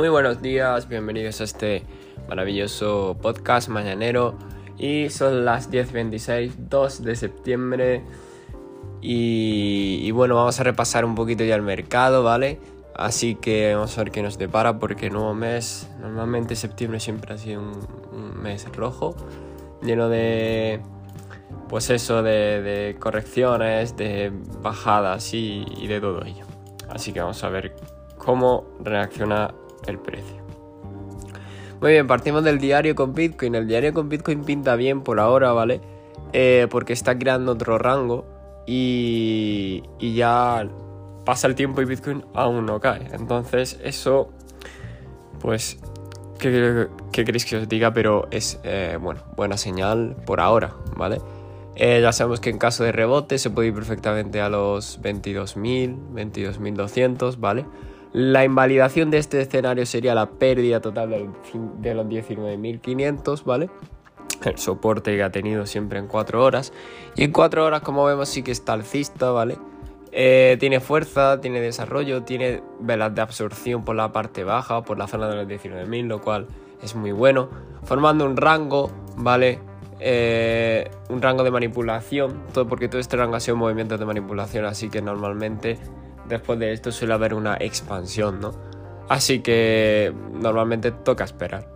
Muy buenos días, bienvenidos a este maravilloso podcast mañanero. Y son las 10.26, 2 de septiembre. Y, y, bueno, vamos a repasar un poquito ya el mercado, ¿vale? Así que vamos a ver qué nos depara porque nuevo mes, normalmente septiembre siempre ha sido un, mes rojo, lleno de, pues eso, de, correcciones, de bajadas y de todo ello. Así que vamos a ver cómo reacciona el precio. Muy bien, partimos del diario con Bitcoin. El diario con Bitcoin pinta bien por ahora, ¿vale? Eh, porque está creando otro rango y, y, ya pasa el tiempo y Bitcoin aún no cae. Entonces eso, pues, ¿qué, qué queréis que os diga? Pero es, eh, bueno, buena señal por ahora, ¿vale? Eh, ya sabemos que en caso de rebote se puede ir perfectamente a los 22.000, 22.200, ¿vale? La invalidación de este escenario sería la pérdida total de los 19.500, ¿vale? El soporte que ha tenido siempre en 4 horas. Y en 4 horas, como vemos, sí que está alcista, ¿vale? Eh, tiene fuerza, tiene desarrollo, tiene velas de absorción por la parte baja, por la zona de los 19.000, lo cual es muy bueno. Formando un rango, ¿vale? Eh, un rango de manipulación, todo porque todo este rango ha sido movimientos de manipulación, así que normalmente después de esto suele haber una expansión, ¿no? Así que normalmente toca esperar.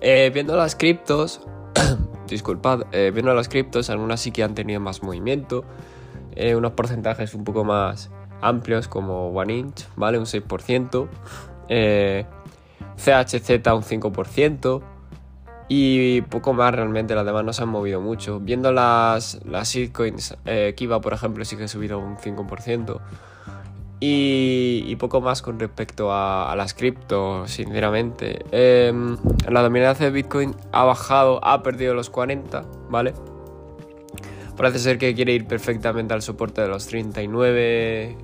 Eh, viendo las criptos, disculpad, eh, viendo las criptos, algunas sí que han tenido más movimiento, eh, unos porcentajes un poco más amplios como One Inch, ¿vale? Un 6%, CHZ un 5%, y poco más realmente, las demás no se han movido mucho. Viendo las, las shitcoins, eh, Kiva por ejemplo sí que ha subido un 5%. Y, y poco más con respecto a, las cripto, sinceramente. Eh, la dominancia de Bitcoin ha bajado, ha perdido los 40, ¿vale? Parece ser que quiere ir perfectamente al soporte de los 39,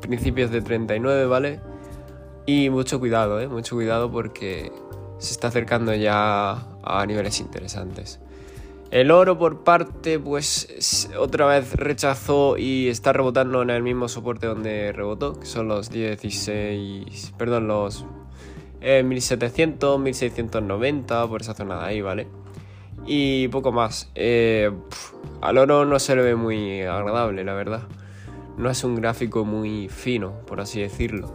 principios de 39, ¿vale? Y mucho cuidado, ¿eh? Mucho cuidado porque se está acercando ya a niveles interesantes. El oro por parte, pues otra vez rechazó y está rebotando en el mismo soporte donde rebotó, que son los 16, perdón, los eh, 1700, 1690, por esa zona de ahí, ¿vale? Y poco más. Eh, al oro no se le ve muy agradable, la verdad. No es un gráfico muy fino, por así decirlo.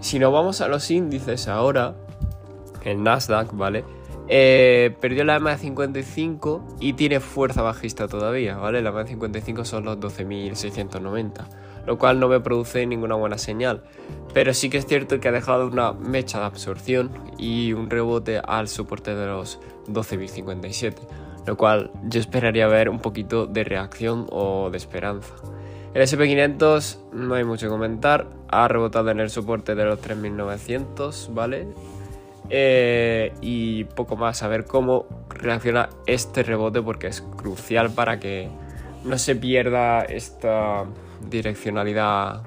Si nos vamos a los índices ahora, el Nasdaq, ¿vale? Eh, perdió la EMA de 55 y tiene fuerza bajista todavía, ¿vale? La EMA de 55 son los 12.690, lo cual no me produce ninguna buena señal. Pero sí que es cierto que ha dejado una mecha de absorción y un rebote al soporte de los 12.057, lo cual yo esperaría ver un poquito de reacción o de esperanza. El SP500 no hay mucho que comentar, ha rebotado en el soporte de los 3.900, ¿vale? Eh, y poco más, a ver cómo reacciona este rebote porque es crucial para que no se pierda esta direccionalidad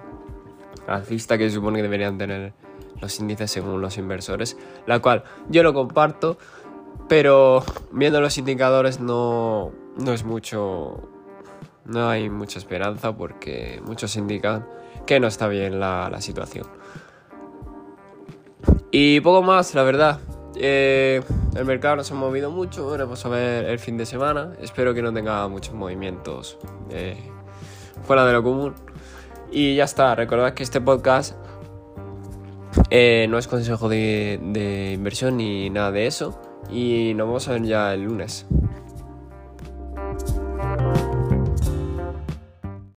alcista que se supone que deberían tener los índices según los inversores, la cual yo lo comparto, pero viendo los indicadores no, no es mucho, no hay mucha esperanza porque muchos indican que no está bien la, la situación. Y poco más, la verdad. Eh, el mercado no se ha movido mucho. Ahora vamos a ver el fin de semana. Espero que no tenga muchos movimientos eh, fuera de lo común. Y ya está. Recordad que este podcast eh, no es consejo de, de inversión ni nada de eso. Y nos vamos a ver ya el lunes.